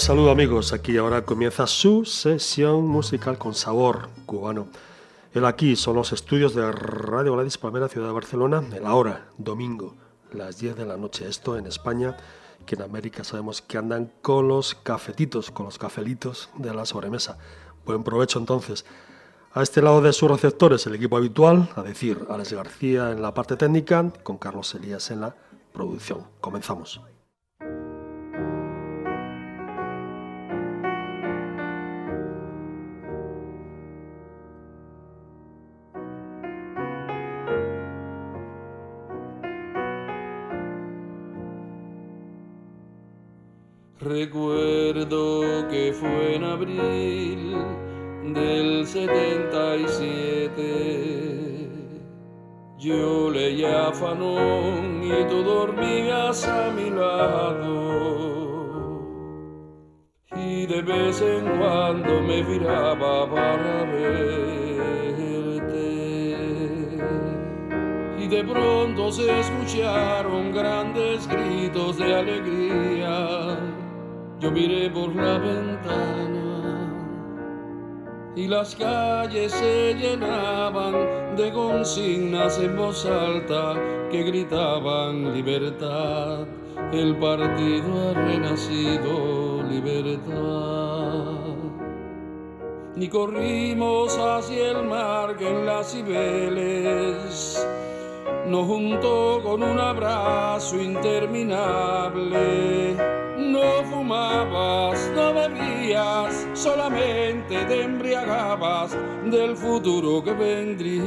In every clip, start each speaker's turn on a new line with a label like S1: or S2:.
S1: Saludo amigos, aquí ahora comienza su sesión musical con sabor cubano. El aquí son los estudios de Radio Gladys Palmera, Ciudad de Barcelona, la hora, domingo, las 10 de la noche. Esto en España, que en América sabemos que andan con los cafetitos, con los cafelitos de la sobremesa. Buen provecho entonces. A este lado de sus receptores, el equipo habitual, a decir, Alex García en la parte técnica, con Carlos Elías en la producción. Comenzamos.
S2: Recuerdo que fue en abril del 77. Yo leía Fanón y tú dormías a mi lado. Y de vez en cuando me viraba para verte. Y de pronto se escucharon grandes gritos de alegría yo miré por la ventana y las calles se llenaban de consignas en voz alta que gritaban libertad. El partido ha renacido libertad. Y corrimos hacia el mar que en las Cibeles nos juntó con un abrazo interminable no fumabas, no bebías, solamente te embriagabas del futuro que vendría.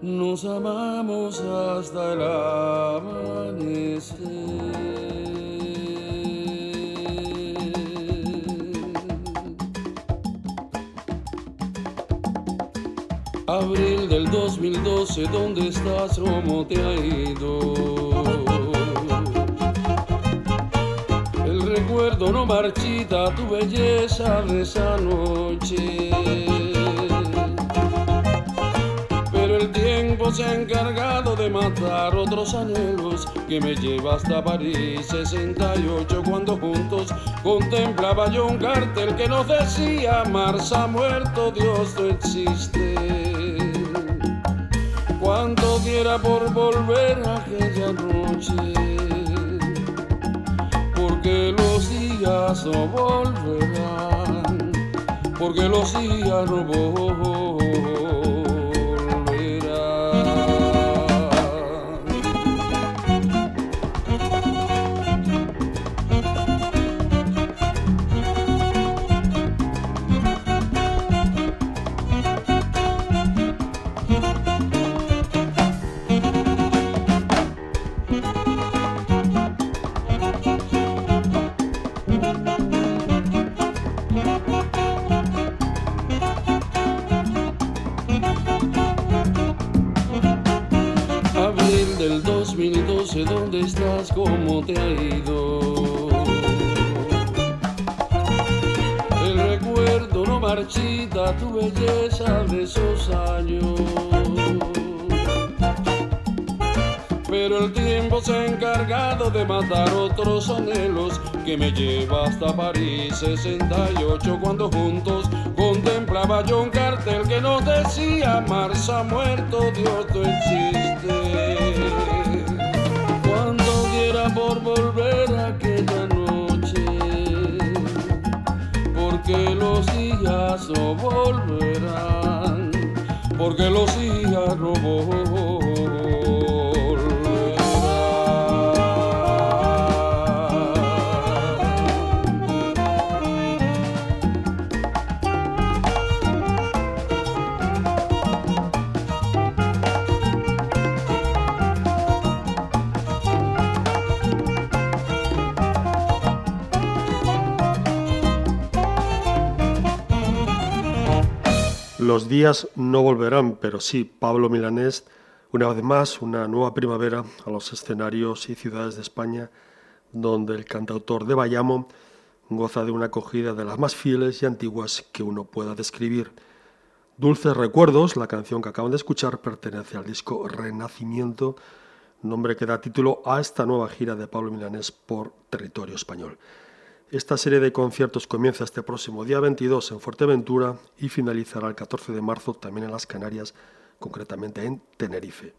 S2: Nos amamos hasta el amanecer. Del 2012, ¿dónde estás? ¿Cómo te ha ido? recuerdo no marchita tu belleza de esa noche. Pero el tiempo se ha encargado de matar otros anhelos que me lleva hasta París 68 cuando juntos contemplaba yo un cartel que nos decía Mars ha muerto, Dios no existe. Cuanto quiera por volver a aquella noche porque los días no volverán, porque los días no. Dónde estás, cómo te ha ido. El recuerdo no marchita tu belleza de esos años. Pero el tiempo se ha encargado de matar otros anhelos que me lleva hasta París 68 cuando juntos contemplaba yo un cartel que nos decía Mars ha muerto, Dios no existe volver a aquella noche, porque los días no volverán, porque los días no volverán.
S1: Los días no volverán, pero sí, Pablo Milanés, una vez más, una nueva primavera a los escenarios y ciudades de España, donde el cantautor de Bayamo goza de una acogida de las más fieles y antiguas que uno pueda describir. Dulces Recuerdos, la canción que acaban de escuchar, pertenece al disco Renacimiento
S3: nombre que da título a esta nueva gira de Pablo Milanés por territorio español. Esta serie de conciertos comienza este próximo día 22 en Fuerteventura y finalizará el 14 de marzo también en las Canarias, concretamente en Tenerife.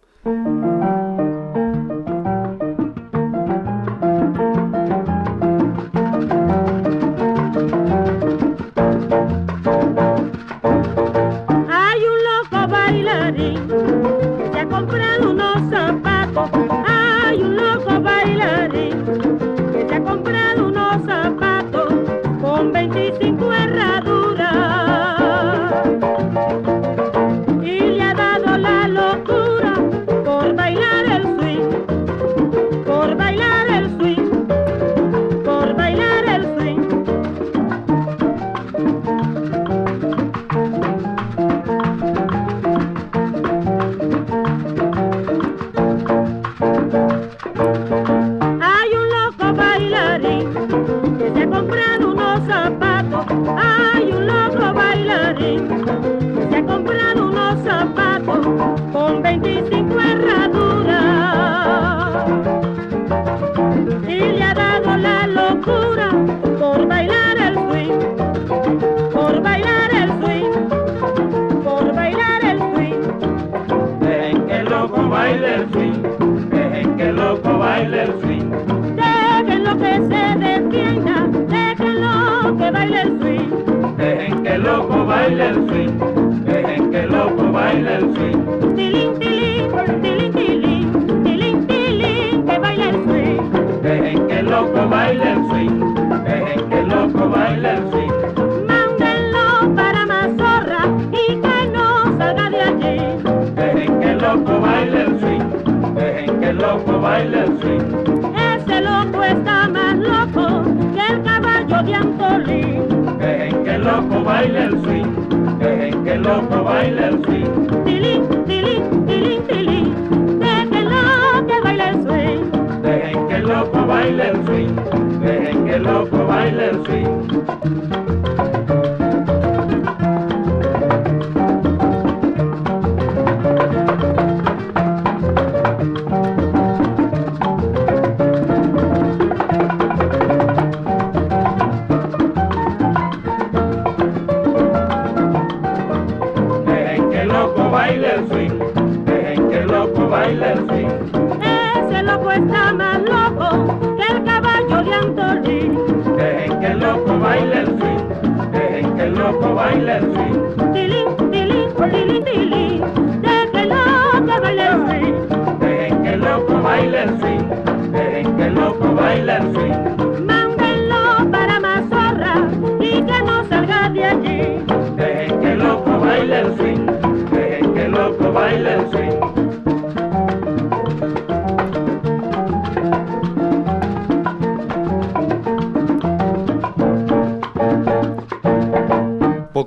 S3: baile el swing, dejen que el loco baile el swing.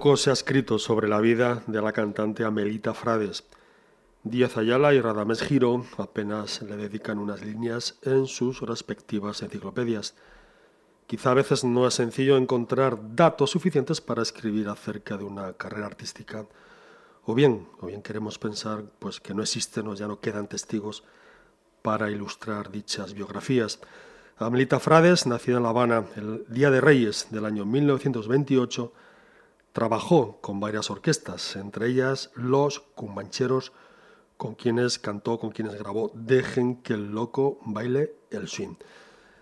S3: Poco se ha escrito sobre la vida de la cantante Amelita Frades. Díaz Ayala y Radames Giro apenas le dedican unas líneas en sus respectivas enciclopedias. Quizá a veces no es sencillo encontrar datos suficientes para escribir acerca de una carrera artística, o bien, o bien queremos pensar pues que no existen o ya no quedan testigos para ilustrar dichas biografías. Amelita Frades, nacida en La Habana el Día de Reyes del año 1928, trabajó con varias orquestas, entre ellas Los Cumbancheros, con quienes cantó, con quienes grabó Dejen que el loco baile el swing.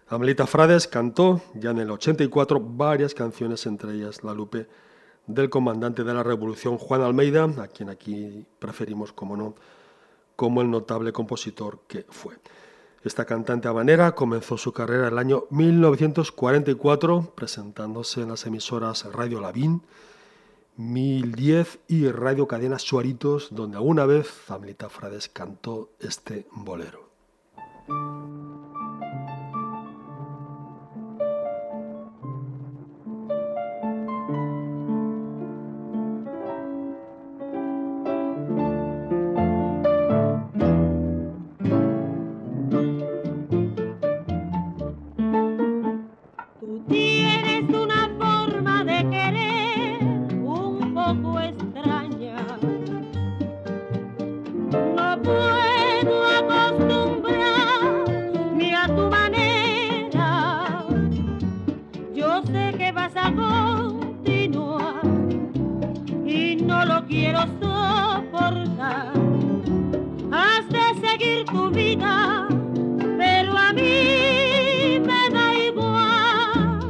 S3: Amelita Frades cantó ya en el 84 varias canciones, entre ellas La Lupe del comandante de la Revolución Juan Almeida, a quien aquí preferimos, como no, como el notable compositor que fue. Esta cantante habanera comenzó su carrera el año 1944 presentándose en las emisoras Radio Lavín, 1010 y Radio Cadena Suaritos, donde alguna vez Amelita Frades cantó este bolero. sé que vas a continuar y no lo quiero soportar. Has de seguir tu vida, pero a mí me da igual.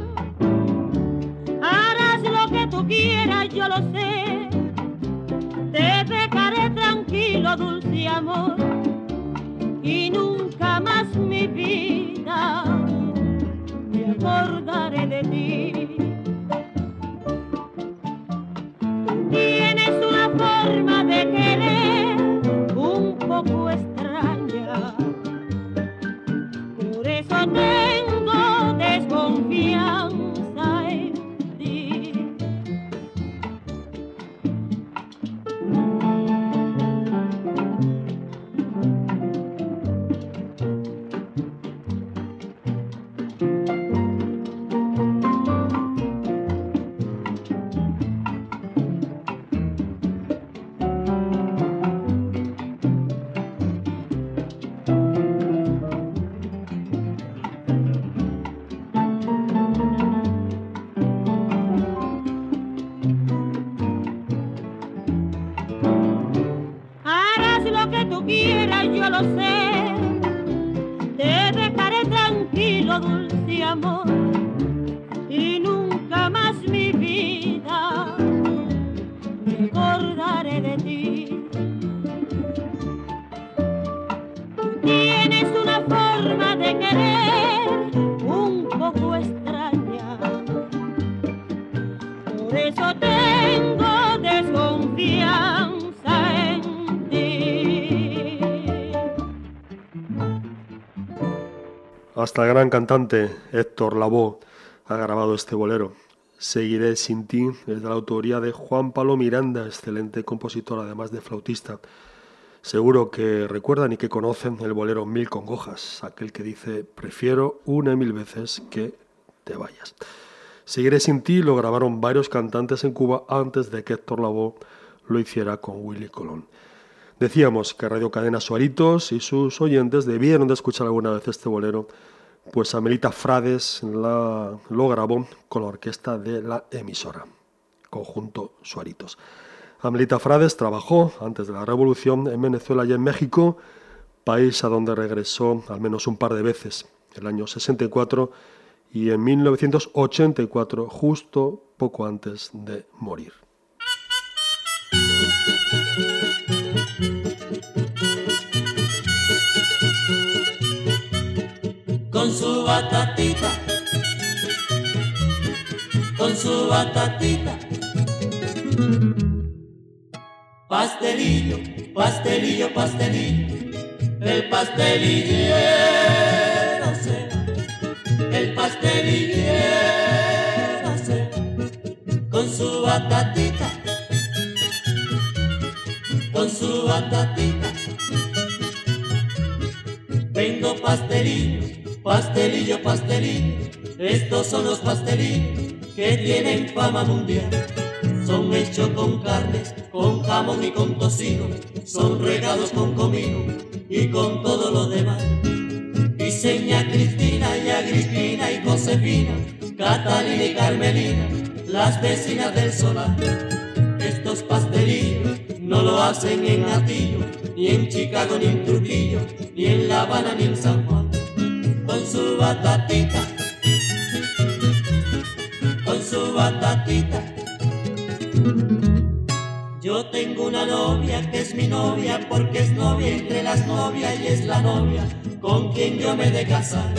S3: Harás lo que tú quieras, yo lo sé. Te dejaré tranquilo, dulce amor, y nunca más mi vida.
S1: Hasta el gran cantante Héctor Lavoe ha grabado este bolero. Seguiré sin ti es de la autoría de Juan Pablo Miranda, excelente compositor, además de flautista. Seguro que recuerdan y que conocen el bolero Mil congojas, aquel que dice prefiero una y mil veces que te vayas. Seguiré sin ti lo grabaron varios cantantes en Cuba antes de que Héctor Lavoe lo hiciera con Willy Colón. Decíamos que Radio Cadena Suaritos y sus oyentes debieron de escuchar alguna vez este bolero, pues Amelita Frades lo grabó con la orquesta de la emisora, conjunto Suaritos. Amelita Frades trabajó antes de la Revolución en Venezuela y en México, país a donde regresó al menos un par de veces, el año 64 y en 1984, justo poco antes de morir.
S4: Con su batatita, con su batatita. Pastelillo, pastelillo, pastelillo, el pastelillero el pastelillero con su batatita, su batatita. Vendo pastelillo, pastelillo, pastelillo. Estos son los pastelillos que tienen fama mundial. Son hechos con carnes, con jamón y con tocino. Son regados con comino y con todo lo demás. Diseña Cristina y Agripina y Josefina, Catalina y Carmelina, las vecinas del solar. Estos pastelillos no lo hacen en Atillo, ni en Chicago, ni en Trujillo, ni en La Habana, ni en San Juan. Con su batatita, con su batatita. Yo tengo una novia que es mi novia porque es novia entre las novias y es la novia con quien yo me he de casar.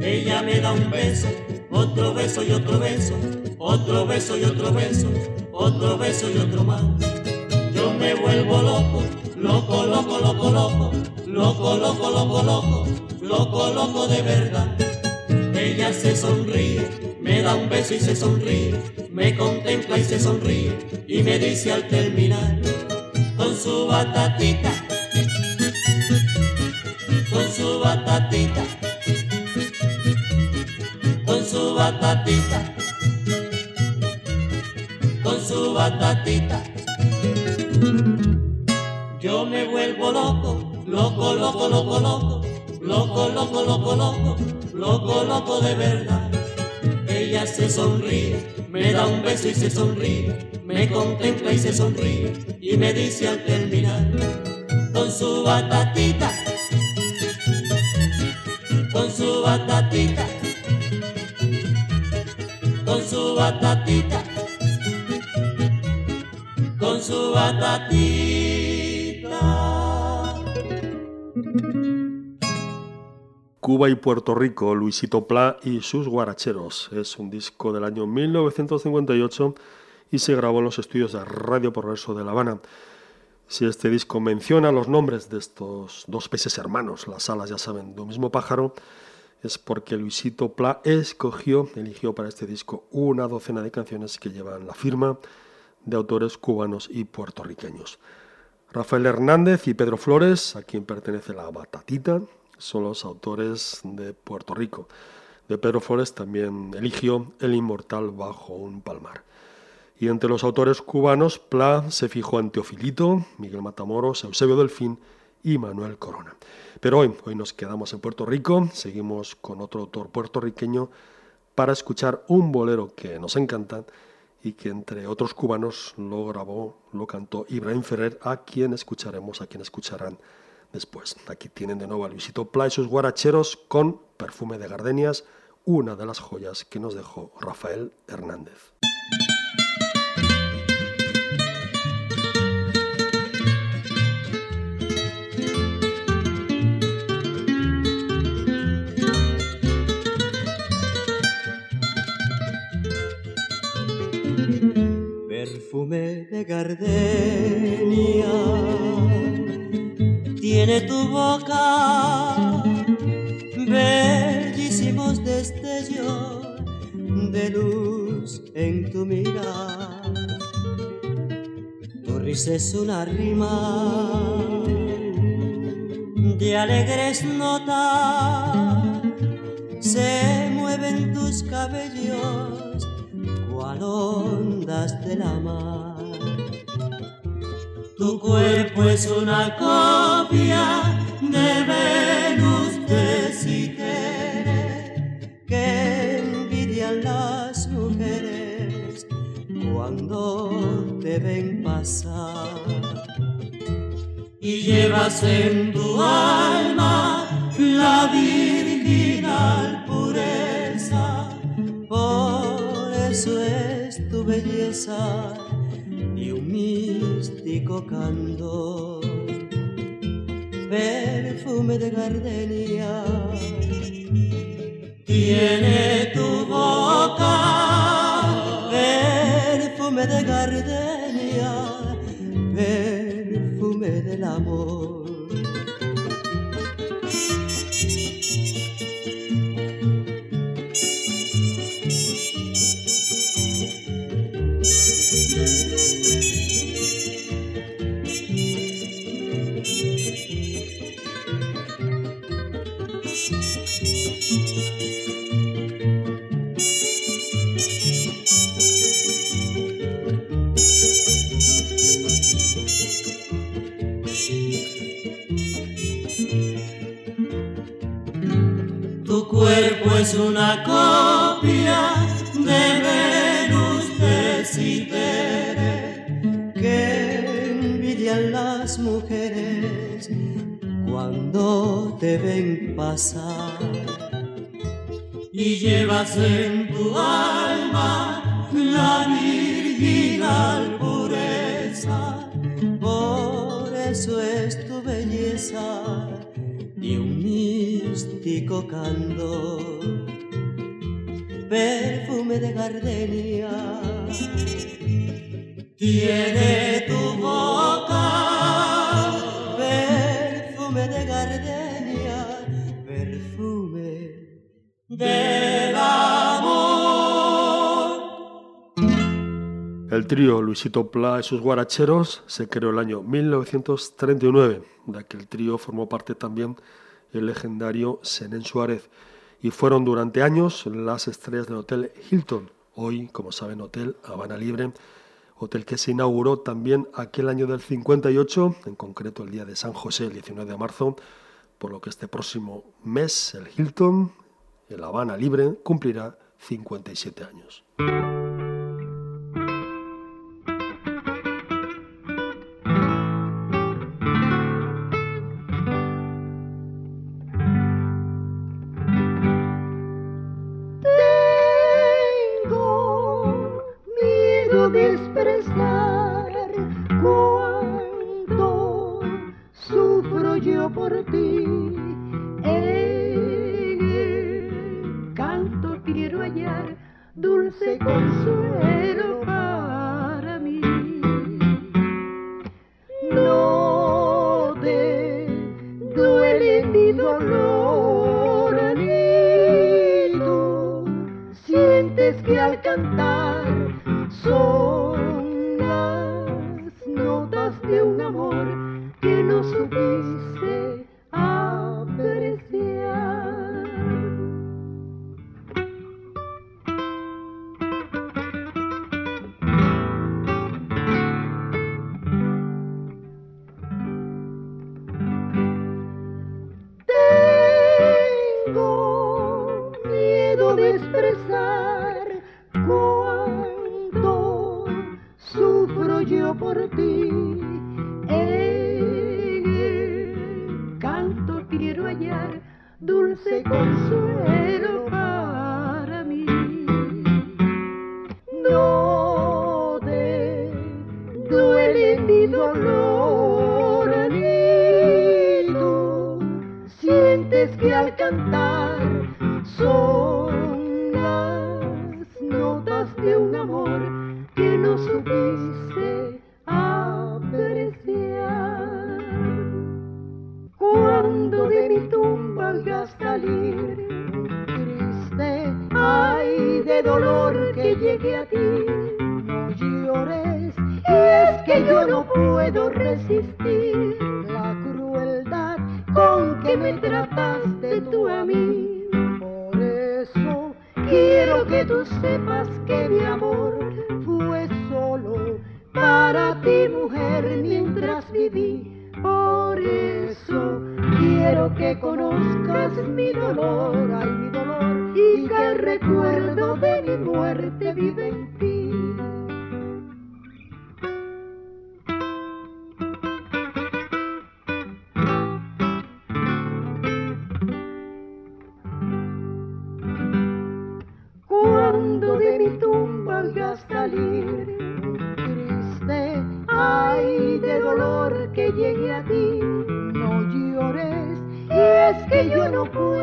S4: Ella me da un beso, otro beso y otro beso, otro beso y otro beso, otro beso y otro más. Yo me vuelvo loco, loco, loco, loco, loco, loco, loco, loco, loco, loco, loco de verdad. Ella se sonríe, me da un beso y se sonríe, me contempla y se sonríe y me dice al terminar con su batatita, con su batatita, con su batatita, con su batatita. Loco, loco, loco, loco, loco, loco, loco, loco, loco, loco, loco de verdad. Ella se sonríe, me da un beso y se sonríe, me contempla y se sonríe y me dice al terminar con su batatita,
S5: batatita, con su batatita, con su batatita.
S1: Cuba y Puerto Rico, Luisito Pla y sus guaracheros. Es un disco del año 1958 y se grabó en los estudios de Radio Progreso de La Habana. Si este disco menciona los nombres de estos dos peces hermanos, las alas ya saben, de un mismo pájaro, es porque Luisito Pla escogió, eligió para este disco una docena de canciones que llevan la firma de autores cubanos y puertorriqueños. Rafael Hernández y Pedro Flores, a quien pertenece la Batatita, son los autores de Puerto Rico. De Pedro Flores también eligió El Inmortal bajo un palmar. Y entre los autores cubanos, Pla se fijó en Teofilito, Miguel Matamoros, Eusebio Delfín y Manuel Corona. Pero hoy, hoy nos quedamos en Puerto Rico, seguimos con otro autor puertorriqueño para escuchar un bolero que nos encanta y que entre otros cubanos lo grabó, lo cantó Ibrahim Ferrer, a quien escucharemos, a quien escucharán después. Aquí tienen de nuevo a Luisito Pla y sus guaracheros con Perfume de Gardenias, una de las joyas que nos dejó Rafael Hernández.
S5: perfume de gardenia tiene tu boca bellísimos destellos de luz en tu mirar tu risa es una rima de alegres notas se mueven tus cabellos cual ondas de la mar. Tu cuerpo es una copia de Venus de Citere que envidian las mujeres cuando te ven pasar. Y llevas en tu alma la virginal pureza. Por eso es tu belleza místico candor. Perfume de gardenia tiene tu boca. Perfume de gardenia, perfume de gardenia, tiene tu boca, perfume de gardenia, perfume del amor.
S1: El trío Luisito Pla y sus guaracheros se creó el año 1939. De aquel trío formó parte también el legendario Senén Suárez y fueron durante años las estrellas del Hotel Hilton, hoy, como saben, Hotel Habana Libre, hotel que se inauguró también aquel año del 58, en concreto el día de San José, el 19 de marzo, por lo que este próximo mes el Hilton, el Habana Libre, cumplirá 57 años.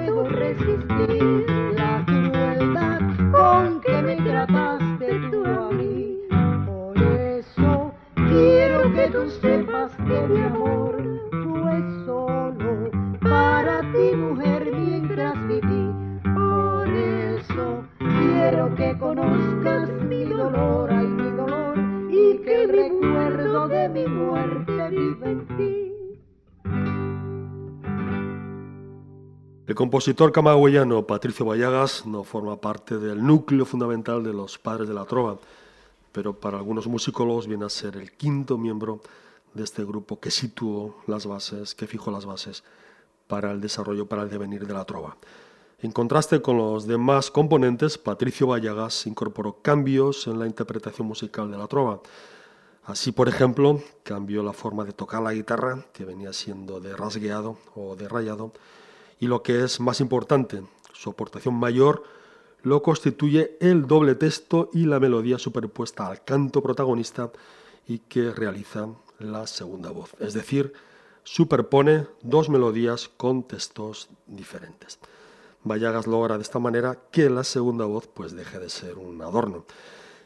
S6: puedo resistir.
S1: Compositor camagüeyano Patricio Vallagas no forma parte del núcleo fundamental de los Padres de la Trova, pero para algunos musicólogos viene a ser el quinto miembro de este grupo que situó las bases, que fijó las bases para el desarrollo, para el devenir de la trova. En contraste con los demás componentes, Patricio Vallagas incorporó cambios en la interpretación musical de la trova. Así, por ejemplo, cambió la forma de tocar la guitarra, que venía siendo de rasgueado o de rayado, y lo que es más importante, su aportación mayor lo constituye el doble texto y la melodía superpuesta al canto protagonista y que realiza la segunda voz, es decir, superpone dos melodías con textos diferentes. Vallagas logra de esta manera que la segunda voz pues deje de ser un adorno.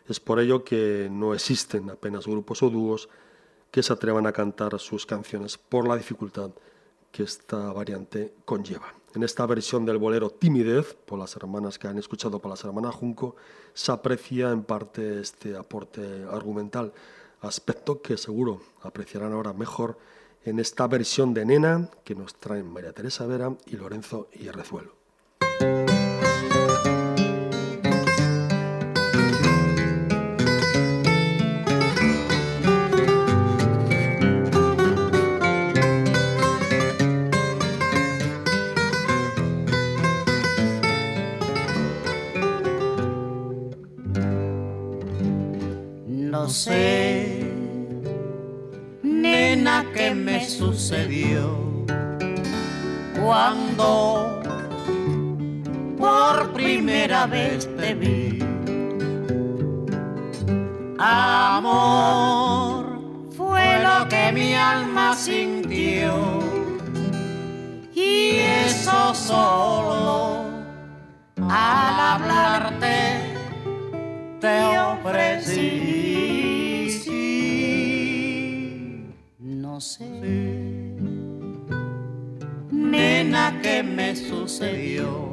S1: Es por ello que no existen apenas grupos o dúos que se atrevan a cantar sus canciones por la dificultad que esta variante conlleva. En esta versión del bolero Timidez, por las hermanas que han escuchado por las hermanas Junco, se aprecia en parte este aporte argumental, aspecto que seguro apreciarán ahora mejor en esta versión de Nena que nos traen María Teresa Vera y Lorenzo Hierrezuelo.
S7: Cuando por primera vez te vi. Amor fue lo que mi alma sintió y eso solo al hablarte ¿qué me sucedió?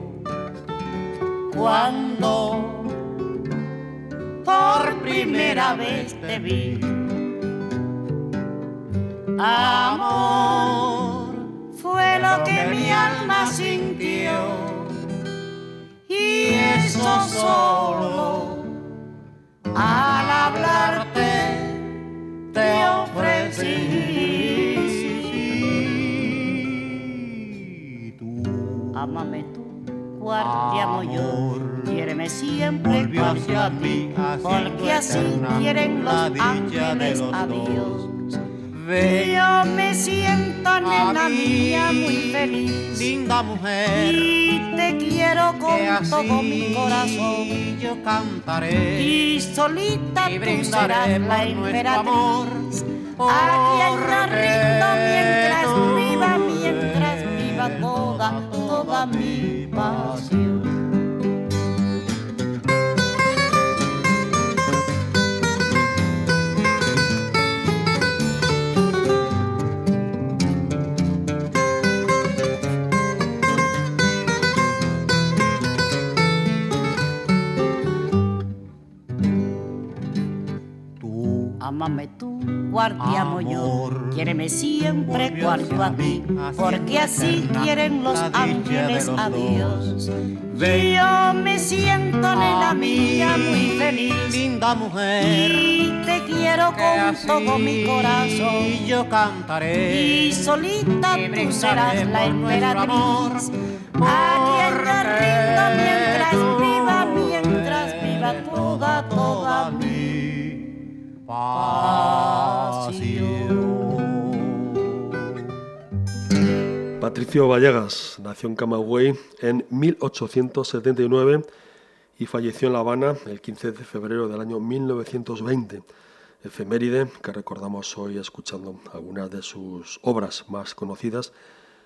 S7: Cuando por primera vez te vi. Amor fue lo que mi alma sintió y eso solo al hablarte te ofrecí. Amame tú, guardiamo yo, quiéreme siempre cuando a ti, porque así quieren los ángeles a Dios. Yo me siento, nena mía, muy feliz.
S8: Linda mujer.
S7: Y te quiero con todo mi corazón.
S8: Y yo cantaré.
S7: Y solita
S8: y
S7: tú serás la emperatriz. A quien no rindo toda, toda mi pasión. Siempre guardo a ti, porque así quieren los ángeles a Dios. Yo me siento, nena mía, muy feliz.
S8: Linda mujer.
S7: Y te quiero con todo mi corazón.
S8: Y yo cantaré.
S7: Y solita tú serás la emperatriz. A quien no rindo mientras viva, mientras viva toda, toda mi
S1: Patricio Vallegas nació en Camagüey en 1879 y falleció en La Habana el 15 de febrero del año 1920, efeméride que recordamos hoy escuchando algunas de sus obras más conocidas,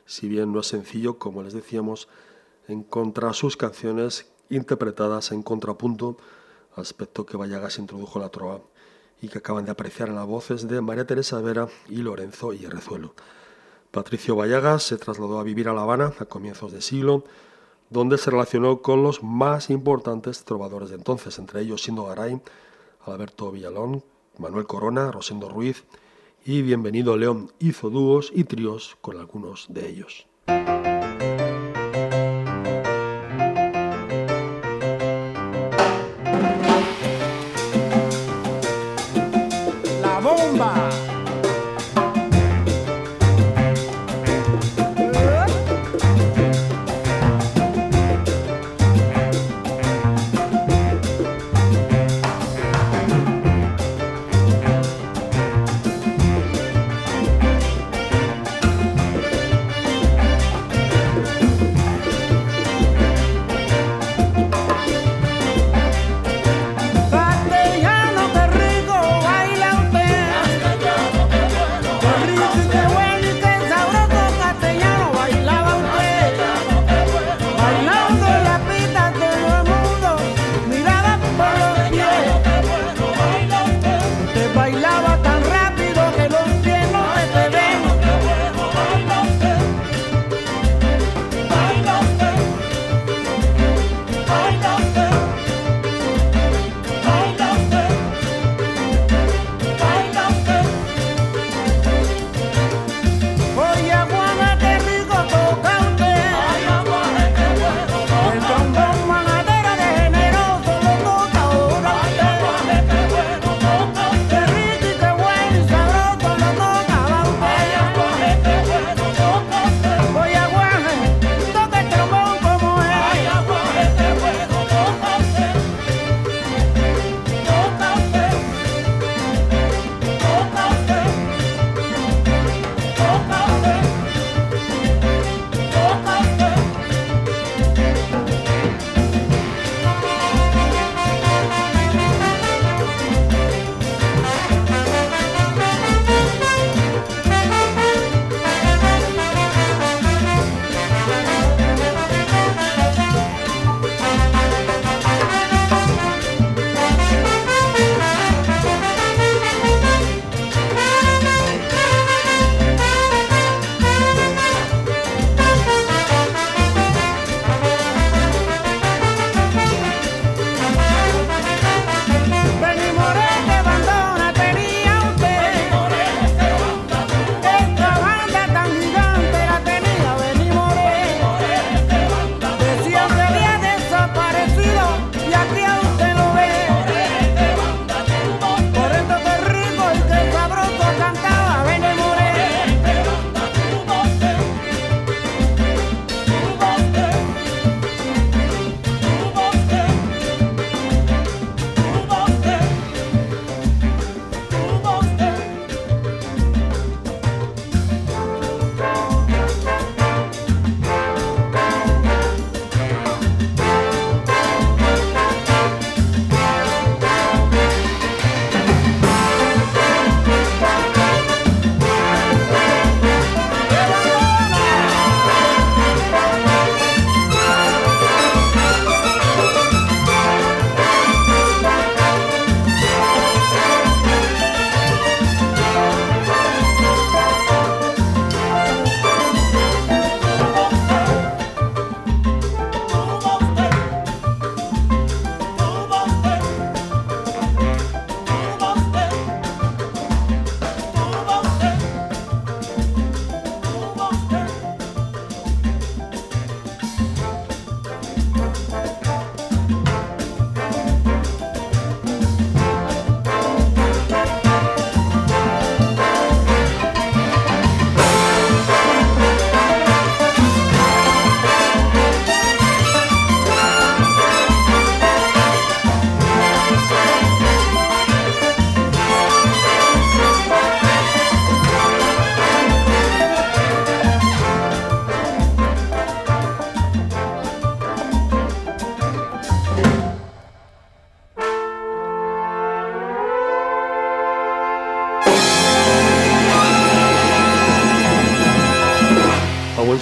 S1: si bien no es sencillo, como les decíamos, encontrar sus canciones interpretadas en contrapunto, aspecto que Vallegas introdujo en la trova y que acaban de apreciar en las voces de María Teresa Vera y Lorenzo Hierrezuelo. Patricio Vallagas se trasladó a vivir a La Habana a comienzos de siglo, donde se relacionó con los más importantes trovadores de entonces, entre ellos Sindo Garay, Alberto Villalón, Manuel Corona, Rosendo Ruiz y Bienvenido León. Hizo dúos y tríos con algunos de ellos.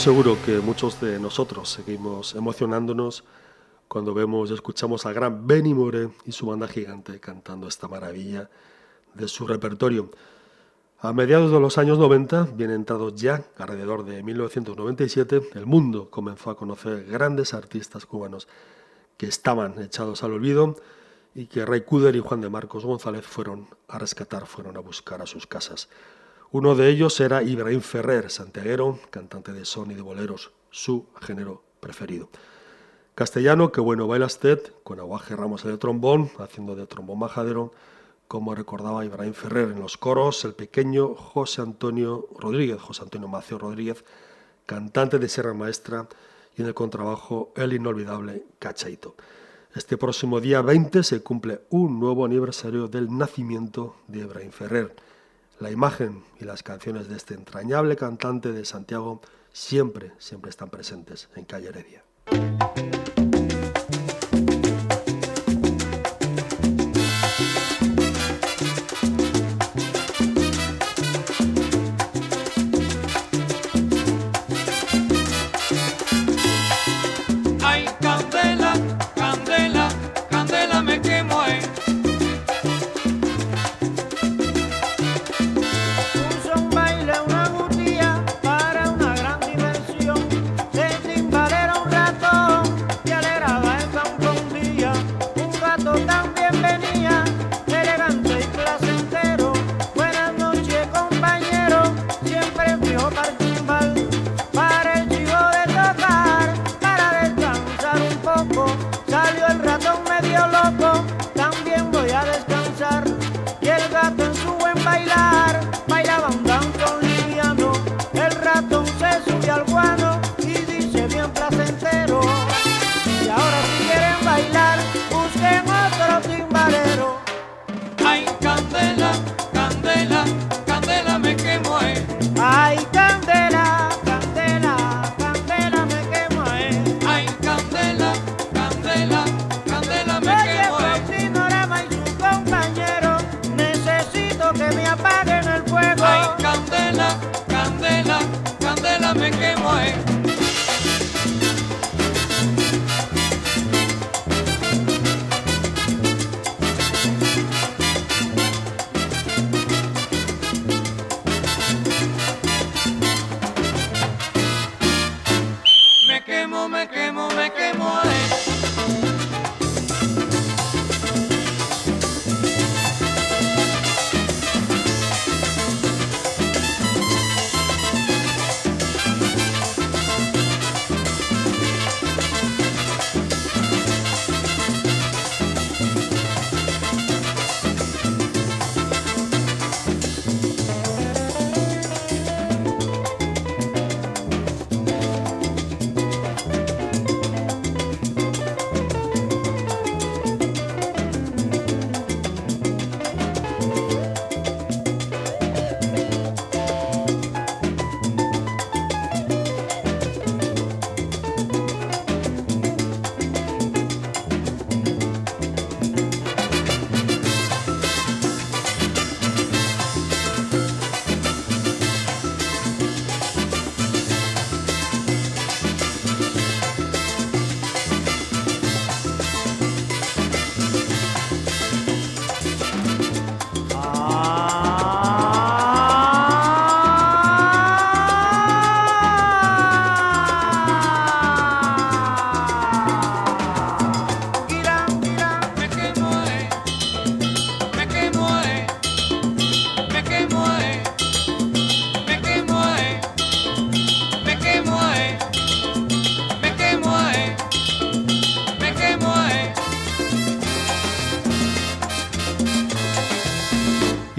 S1: Seguro que muchos de nosotros seguimos emocionándonos cuando vemos y escuchamos al gran Benny More y su banda gigante cantando esta maravilla de su repertorio. A mediados de los años 90, bien entrados ya, alrededor de 1997, el mundo comenzó a conocer grandes artistas cubanos que estaban echados al olvido y que Ray Kuder y Juan de Marcos González fueron a rescatar, fueron a buscar a sus casas. Uno de ellos era Ibrahim Ferrer, santiaguero, cantante de son y de boleros, su género preferido. Castellano, que bueno baila usted, con Aguaje Ramos de trombón, haciendo de trombón majadero, como recordaba Ibrahim Ferrer en los coros, el pequeño José Antonio Rodríguez, José Antonio Macio Rodríguez, cantante de Sierra Maestra, y en el contrabajo el inolvidable Cachaito. Este próximo día 20 se cumple un nuevo aniversario del nacimiento de Ibrahim Ferrer. La imagen y las canciones de este entrañable cantante de Santiago siempre, siempre están presentes en Calle Heredia.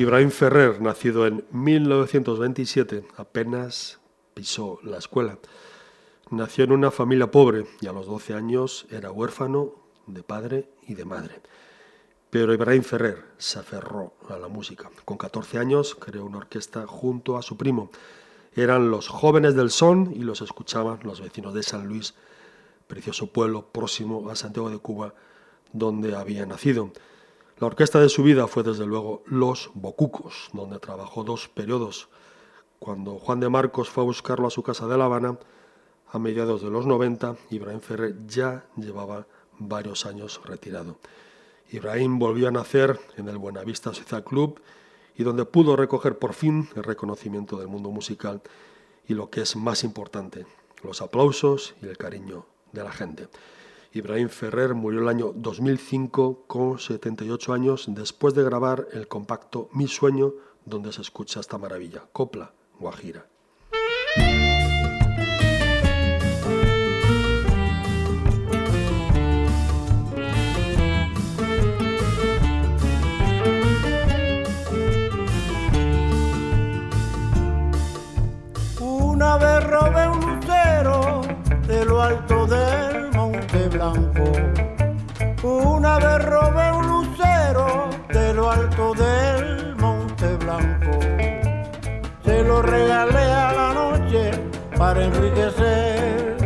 S1: Ibrahim Ferrer, nacido en 1927, apenas pisó la escuela. Nació en una familia pobre y a los 12 años era huérfano de padre y de madre. Pero Ibrahim Ferrer se aferró a la música. Con 14 años creó una orquesta junto a su primo. Eran los jóvenes del son y los escuchaban los vecinos de San Luis, precioso pueblo próximo a Santiago de Cuba, donde había nacido. La orquesta de su vida fue desde luego Los Bocucos, donde trabajó dos periodos. Cuando Juan de Marcos fue a buscarlo a su casa de La Habana, a mediados de los 90, Ibrahim Ferrer ya llevaba varios años retirado. Ibrahim volvió a nacer en el Buenavista Social Club y donde pudo recoger por fin el reconocimiento del mundo musical y lo que es más importante, los aplausos y el cariño de la gente. Ibrahim Ferrer murió el año 2005 con 78 años después de grabar el compacto Mi Sueño, donde se escucha esta maravilla, Copla Guajira.
S9: Una vez robé un lucero de lo alto del Monte Blanco. Se lo regalé a la noche para enriquecer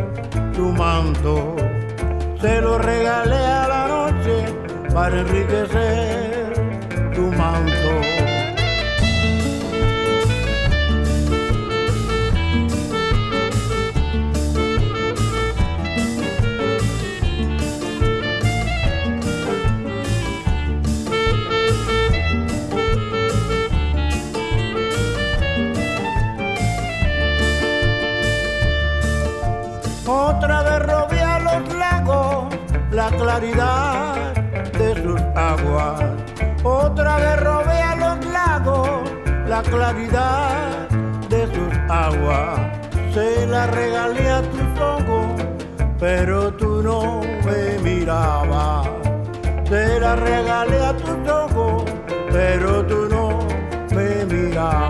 S9: tu manto. Se lo regalé a la noche para enriquecer claridad de sus aguas. Otra vez a los lagos la claridad de sus aguas. Se la regalé a tus ojos, pero tú no me mirabas. Se la regalé a tus ojos, pero tú no me mirabas.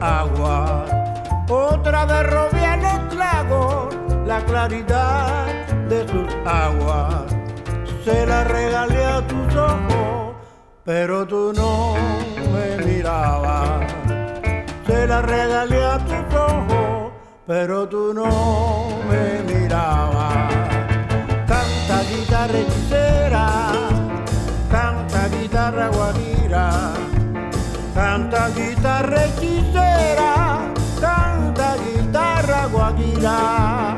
S9: Aguas. Otra vez robé los la claridad de sus aguas. Se la regalé a tus ojos, pero tú no me mirabas. Se la regalé a tus ojos, pero tú no me mirabas. Canta guitarra canta guitarra guajira, canta guitarra hechicera, canta guitarra guajira.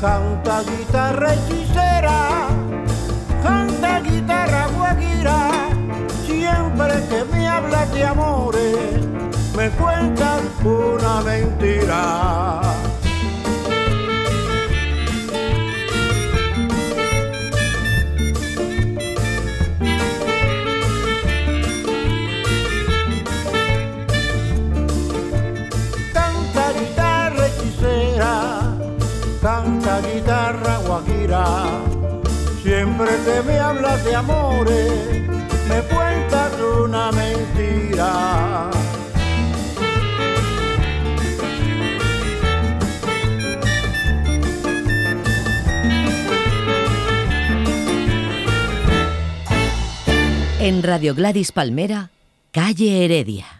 S9: Canta guitarra hechicera, canta guitarra guajira, siempre que me hablas de amores, me cuentas una mentira. Canta guitarra hechicera, canta guitarra guajira, siempre que me hablas de amores, me cuentas una mentira.
S8: En Radio Gladys Palmera, Calle Heredia.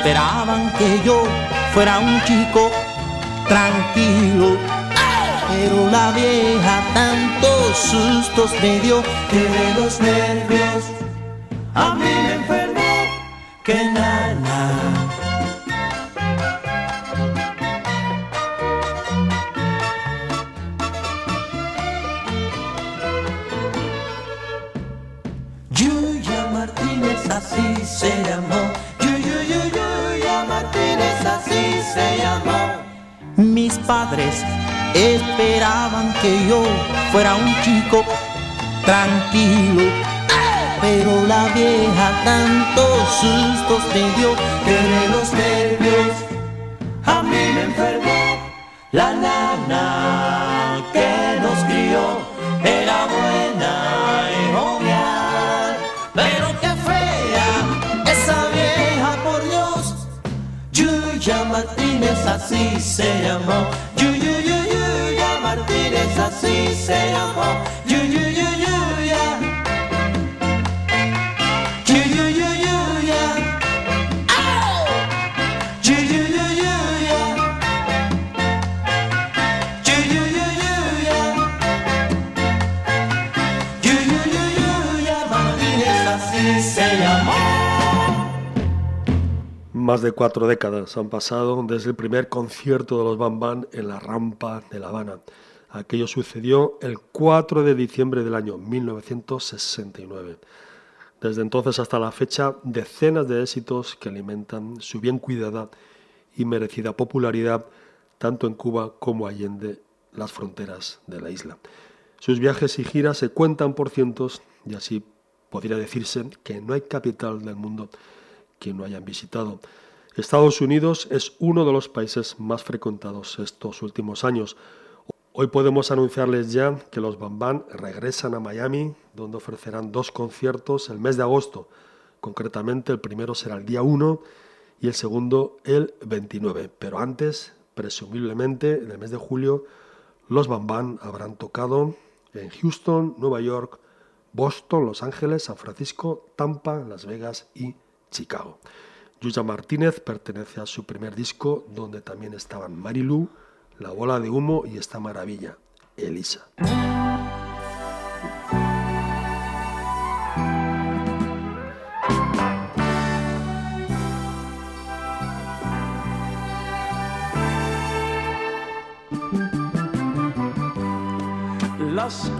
S8: Esperaban que yo fuera un chico tranquilo. Pero la vieja tantos sustos me dio que de los nervios padres esperaban que yo fuera un chico tranquilo. Pero la vieja tantos sustos me dio que los nervios así se llamó. Yu, yu, yu, Yuya Martínez así se llamó.
S1: Más de cuatro décadas han pasado desde el primer concierto de los Bam Bam en la rampa de La Habana. Aquello sucedió el 4 de diciembre del año 1969. Desde entonces hasta la fecha, decenas de éxitos que alimentan su bien cuidada y merecida popularidad tanto en Cuba como allende las fronteras de la isla. Sus viajes y giras se cuentan por cientos y así podría decirse que no hay capital del mundo que no hayan visitado. Estados Unidos es uno de los países más frecuentados estos últimos años. Hoy podemos anunciarles ya que los Bam Bam regresan a Miami, donde ofrecerán dos conciertos el mes de agosto. Concretamente, el primero será el día 1 y el segundo el 29. Pero antes, presumiblemente, en el mes de julio, los Bam Bam habrán tocado en Houston, Nueva York, Boston, Los Ángeles, San Francisco, Tampa, Las Vegas y Chicago. Yuya Martínez pertenece a su primer disco, donde también estaban Marilu, La Bola de Humo y esta maravilla, Elisa.
S10: Las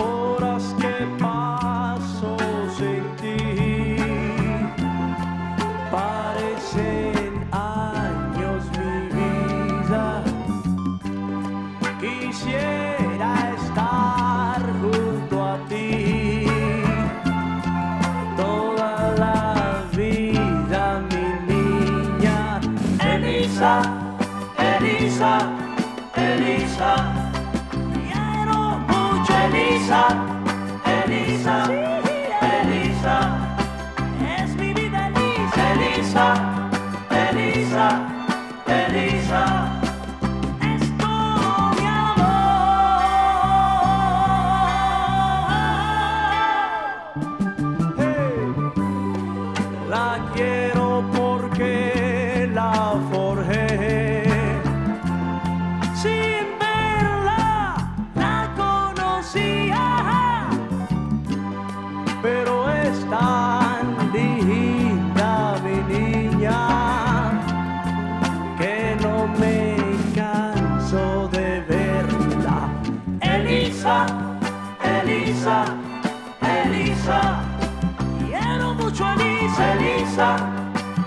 S10: Elisa,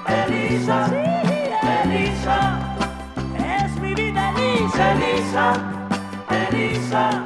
S10: Elisa, Elisa, Es mi vida Elisa, Elisa, Elisa, Elisa.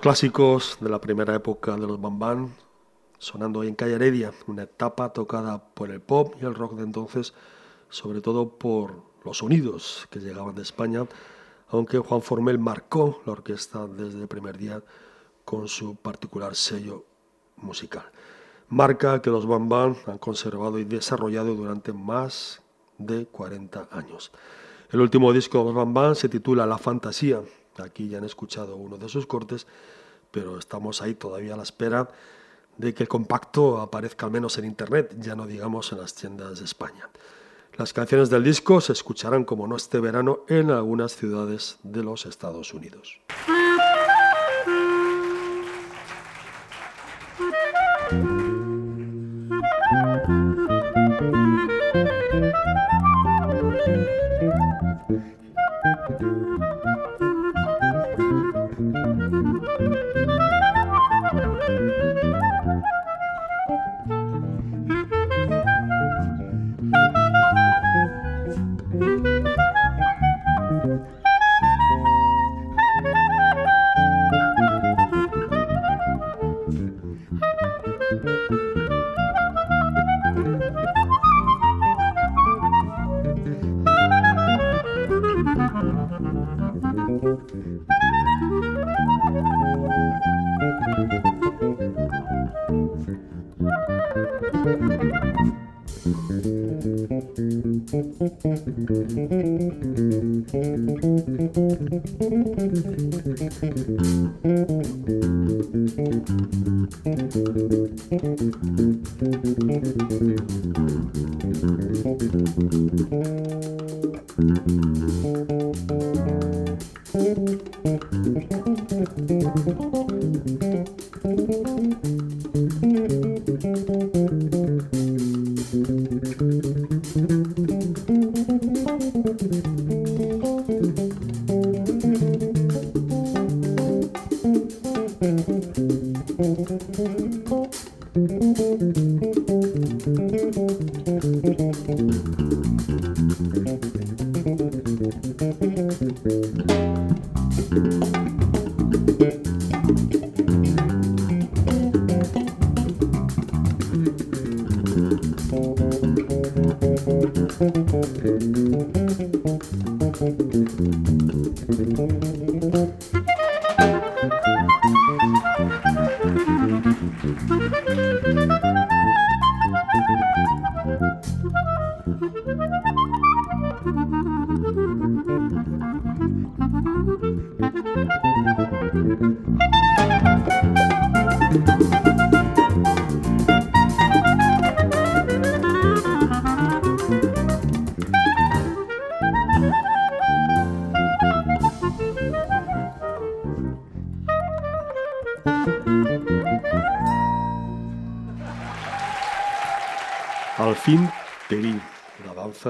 S1: Clásicos de la primera época de los Bambán sonando hoy en Calle Heredia, una etapa tocada por el pop y el rock de entonces, sobre todo por los sonidos que llegaban de España, aunque Juan Formel marcó la orquesta desde el primer día con su particular sello musical. Marca que los Bambán han conservado y desarrollado durante más de 40 años. El último disco de los Bambán se titula La Fantasía. Aquí ya han escuchado uno de sus cortes, pero estamos ahí todavía a la espera de que el compacto aparezca al menos en internet, ya no digamos en las tiendas de España. Las canciones del disco se escucharán como no este verano en algunas ciudades de los Estados Unidos. Al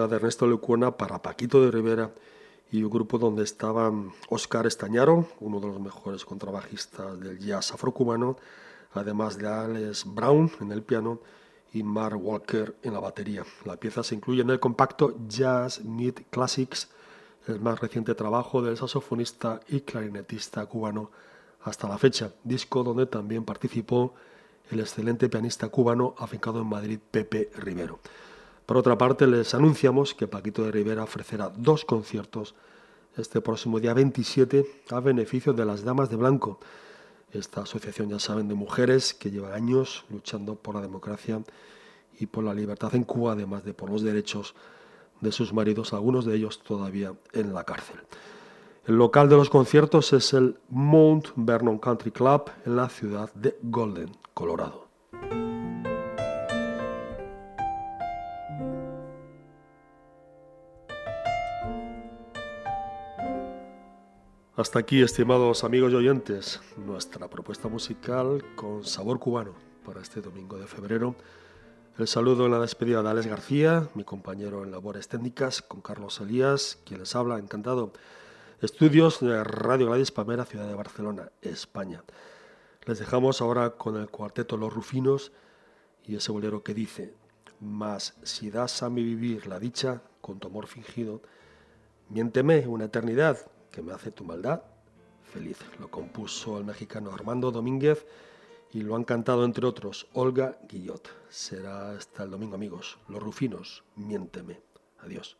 S1: de Ernesto Lecuona para Paquito de Rivera y un grupo donde estaban Oscar Estañaro, uno de los mejores contrabajistas del jazz afrocubano, además de Alex Brown en el piano y Mark Walker en la batería. La pieza se incluye en el compacto Jazz Meet Classics, el más reciente trabajo del saxofonista y clarinetista cubano hasta la fecha, disco donde también participó el excelente pianista cubano afincado en Madrid Pepe Rivero. Por otra parte, les anunciamos que Paquito de Rivera ofrecerá dos conciertos este próximo día 27 a beneficio de las Damas de Blanco. Esta asociación, ya saben, de mujeres que lleva años luchando por la democracia y por la libertad en Cuba, además de por los derechos de sus maridos, algunos de ellos todavía en la cárcel. El local de los conciertos es el Mount Vernon Country Club en la ciudad de Golden, Colorado. Hasta aquí, estimados amigos y oyentes, nuestra propuesta musical con sabor cubano para este domingo de febrero,
S11: El saludo en la despedida de Alex García, mi compañero en labores técnicas, con Carlos Elías, quien les habla, encantado. Estudios de Radio Gladys Palmera, ciudad de Barcelona, España. Les dejamos ahora con el cuarteto Los Rufinos y ese bolero que dice, mas si das a mi vivir la dicha con tu amor fingido, miénteme una eternidad que me hace tu maldad feliz. Lo compuso el mexicano Armando Domínguez y lo han cantado entre otros Olga Guillot. Será hasta el domingo amigos. Los Rufinos, miénteme. Adiós.